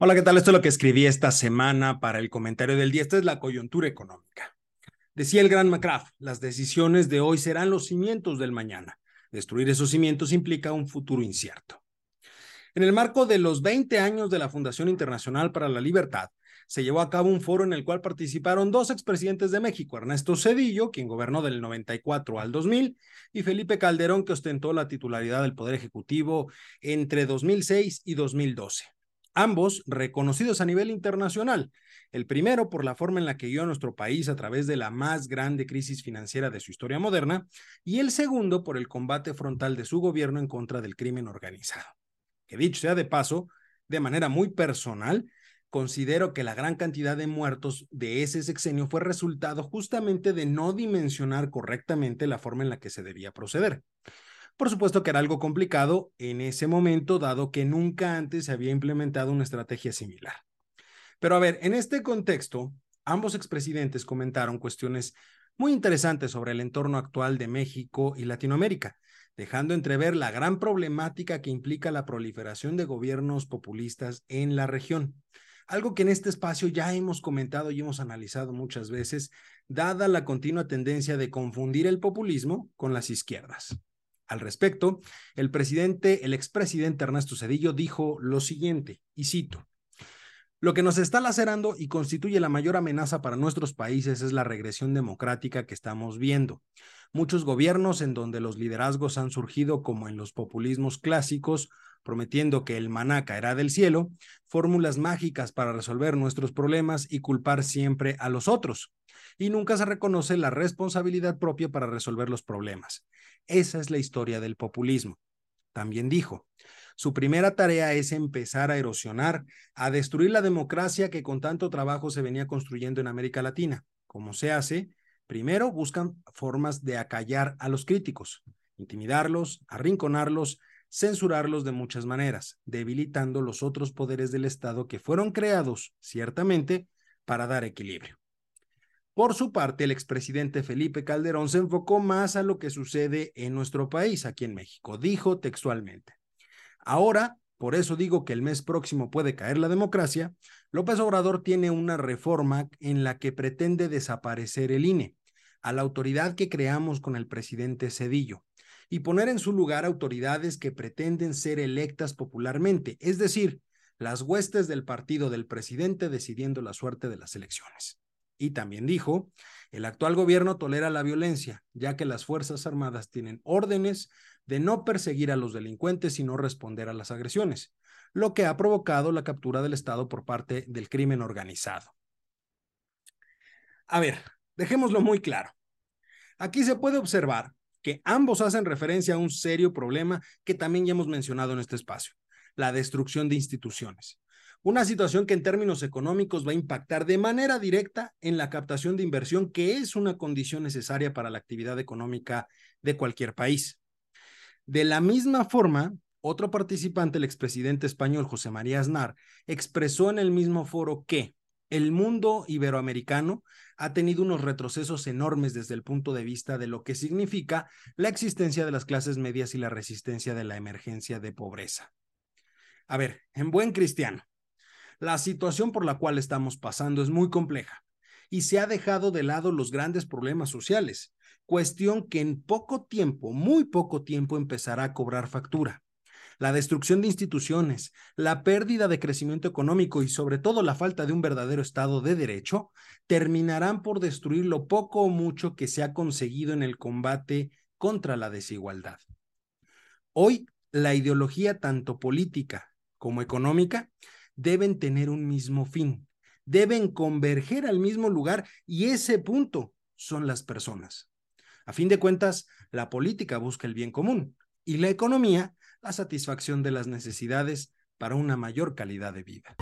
Hola, ¿qué tal? Esto es lo que escribí esta semana para el comentario del día. Esta es la coyuntura económica. Decía el gran McCraft, las decisiones de hoy serán los cimientos del mañana. Destruir esos cimientos implica un futuro incierto. En el marco de los 20 años de la Fundación Internacional para la Libertad, se llevó a cabo un foro en el cual participaron dos expresidentes de México, Ernesto Cedillo, quien gobernó del 94 al 2000, y Felipe Calderón, que ostentó la titularidad del Poder Ejecutivo entre 2006 y 2012 ambos reconocidos a nivel internacional. El primero por la forma en la que guió a nuestro país a través de la más grande crisis financiera de su historia moderna, y el segundo por el combate frontal de su gobierno en contra del crimen organizado. Que dicho sea de paso, de manera muy personal, considero que la gran cantidad de muertos de ese sexenio fue resultado justamente de no dimensionar correctamente la forma en la que se debía proceder. Por supuesto que era algo complicado en ese momento, dado que nunca antes se había implementado una estrategia similar. Pero a ver, en este contexto, ambos expresidentes comentaron cuestiones muy interesantes sobre el entorno actual de México y Latinoamérica, dejando entrever la gran problemática que implica la proliferación de gobiernos populistas en la región. Algo que en este espacio ya hemos comentado y hemos analizado muchas veces, dada la continua tendencia de confundir el populismo con las izquierdas. Al respecto, el presidente, el expresidente Ernesto Cedillo dijo lo siguiente, y cito, lo que nos está lacerando y constituye la mayor amenaza para nuestros países es la regresión democrática que estamos viendo. Muchos gobiernos en donde los liderazgos han surgido como en los populismos clásicos, prometiendo que el maná caerá del cielo, fórmulas mágicas para resolver nuestros problemas y culpar siempre a los otros. Y nunca se reconoce la responsabilidad propia para resolver los problemas. Esa es la historia del populismo. También dijo, su primera tarea es empezar a erosionar, a destruir la democracia que con tanto trabajo se venía construyendo en América Latina. ¿Cómo se hace? Primero buscan formas de acallar a los críticos, intimidarlos, arrinconarlos, censurarlos de muchas maneras, debilitando los otros poderes del Estado que fueron creados, ciertamente, para dar equilibrio. Por su parte, el expresidente Felipe Calderón se enfocó más a lo que sucede en nuestro país, aquí en México. Dijo textualmente, ahora, por eso digo que el mes próximo puede caer la democracia, López Obrador tiene una reforma en la que pretende desaparecer el INE, a la autoridad que creamos con el presidente Cedillo, y poner en su lugar autoridades que pretenden ser electas popularmente, es decir, las huestes del partido del presidente decidiendo la suerte de las elecciones. Y también dijo, el actual gobierno tolera la violencia, ya que las Fuerzas Armadas tienen órdenes de no perseguir a los delincuentes y no responder a las agresiones, lo que ha provocado la captura del Estado por parte del crimen organizado. A ver, dejémoslo muy claro. Aquí se puede observar que ambos hacen referencia a un serio problema que también ya hemos mencionado en este espacio, la destrucción de instituciones. Una situación que en términos económicos va a impactar de manera directa en la captación de inversión, que es una condición necesaria para la actividad económica de cualquier país. De la misma forma, otro participante, el expresidente español José María Aznar, expresó en el mismo foro que el mundo iberoamericano ha tenido unos retrocesos enormes desde el punto de vista de lo que significa la existencia de las clases medias y la resistencia de la emergencia de pobreza. A ver, en buen cristiano, la situación por la cual estamos pasando es muy compleja y se ha dejado de lado los grandes problemas sociales, cuestión que en poco tiempo, muy poco tiempo, empezará a cobrar factura. La destrucción de instituciones, la pérdida de crecimiento económico y sobre todo la falta de un verdadero Estado de Derecho terminarán por destruir lo poco o mucho que se ha conseguido en el combate contra la desigualdad. Hoy, la ideología tanto política como económica deben tener un mismo fin, deben converger al mismo lugar y ese punto son las personas. A fin de cuentas, la política busca el bien común y la economía la satisfacción de las necesidades para una mayor calidad de vida.